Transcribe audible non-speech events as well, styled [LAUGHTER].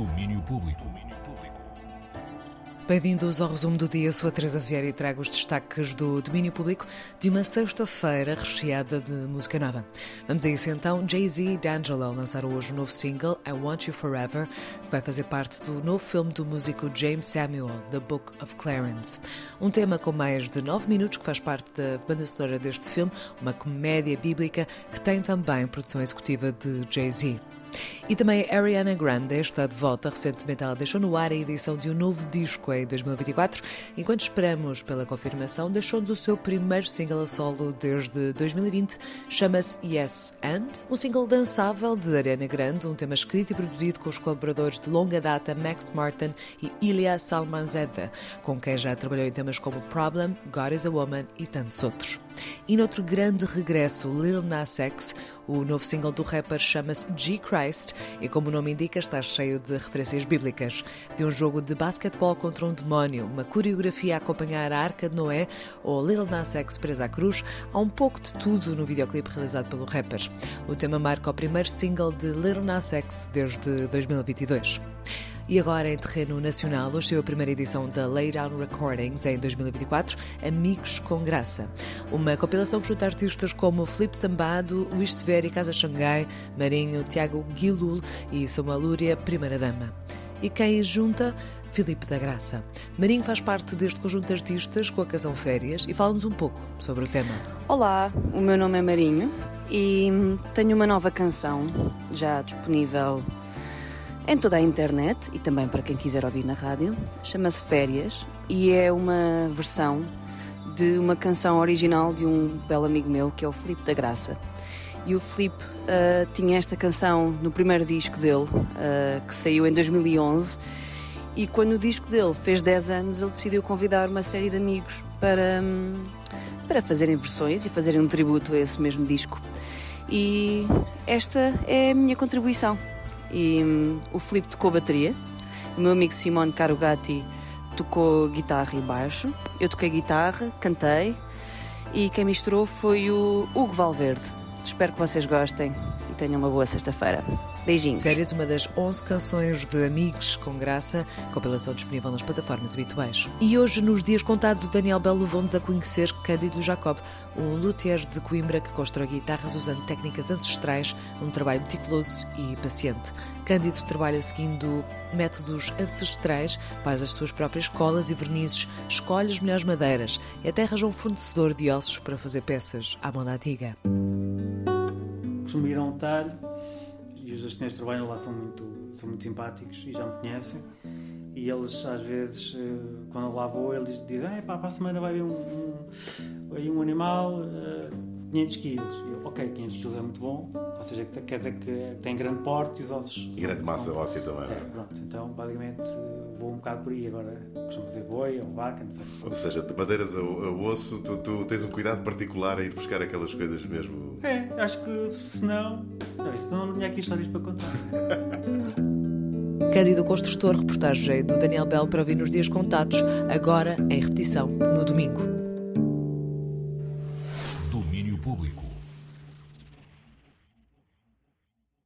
Domínio Público. Bem-vindos ao resumo do dia. Sou a Teresa Vieira e trago os destaques do domínio público de uma sexta-feira recheada de música nova. Vamos a isso então. Jay-Z e D'Angelo lançaram hoje o um novo single I Want You Forever, que vai fazer parte do novo filme do músico James Samuel, The Book of Clarence. Um tema com mais de nove minutos que faz parte da banda sonora deste filme, uma comédia bíblica que tem também produção executiva de Jay-Z. E também Ariana Grande está de volta. Recentemente ela deixou no ar a edição de um novo disco em 2024. Enquanto esperamos pela confirmação, deixou-nos o seu primeiro single a solo desde 2020. Chama-se Yes And. Um single dançável de Ariana Grande, um tema escrito e produzido com os colaboradores de longa data Max Martin e Ilya Salmanzetta, com quem já trabalhou em temas como Problem, God is a Woman e tantos outros. E noutro grande regresso, Lil Nas X, o novo single do rapper chama-se G Christ e, como o nome indica, está cheio de referências bíblicas. De um jogo de basquetebol contra um demónio, uma coreografia a acompanhar a Arca de Noé ou Lil Nas X presa à cruz, há um pouco de tudo no videoclipe realizado pelo rapper. O tema marca o primeiro single de Lil Nas X desde 2022. E agora, em terreno nacional, hoje saiu a primeira edição da Laydown Recordings em 2024, Amigos com Graça. Uma compilação que junta artistas como Felipe Sambado, Luís Severo e Casa Xangai, Marinho, Tiago Guilul e Samuel Lúria, Primeira Dama. E quem junta? Filipe da Graça. Marinho faz parte deste conjunto de artistas com a canção Férias e fala-nos um pouco sobre o tema. Olá, o meu nome é Marinho e tenho uma nova canção já disponível em toda a internet e também para quem quiser ouvir na rádio. Chama-se Férias e é uma versão de uma canção original de um belo amigo meu que é o Filipe da Graça. E o Filipe uh, tinha esta canção no primeiro disco dele, uh, que saiu em 2011. E quando o disco dele fez 10 anos, ele decidiu convidar uma série de amigos para, um, para fazerem versões e fazerem um tributo a esse mesmo disco. E esta é a minha contribuição e um, o Filipe tocou bateria, o meu amigo Simone Carugati tocou guitarra e baixo, eu toquei guitarra, cantei. E quem misturou foi o Hugo Valverde. Espero que vocês gostem e tenham uma boa sexta-feira. Beijinhos. Férias, uma das 11 canções de Amigos com Graça, compilação disponível nas plataformas habituais. E hoje, nos dias contados, o Daniel Belo levou-nos a conhecer Cândido Jacob, um luthier de Coimbra que constrói guitarras usando técnicas ancestrais, um trabalho meticuloso e paciente. Cândido trabalha seguindo métodos ancestrais, faz as suas próprias colas e vernizes, escolhe as melhores madeiras e até arranja um fornecedor de ossos para fazer peças à mão da antiga. Costumo um talho e os assistentes que trabalham lá são muito, são muito simpáticos e já me conhecem. E eles, às vezes, quando eu lá vou, eles dizem: ah, pá, para a semana vai haver um, um, um animal, uh, 500 quilos. Eu, ok, 500 quilos é muito bom, ou seja, quer dizer que tem grande porte e os ossos. E grande massa óssea também. É, pronto, então, basicamente, vou um bocado por aí. Agora, costumo dizer boi ou vaca, não sei. Ou seja, de madeiras a, a osso, tu, tu, tens um cuidado particular a ir buscar aquelas coisas mesmo. É, acho que se não. Senão não tinha aqui histórias para contar. [LAUGHS] Cândido Construtor, reportagem do Daniel Bell para ouvir nos dias contados, agora em repetição no domingo. público.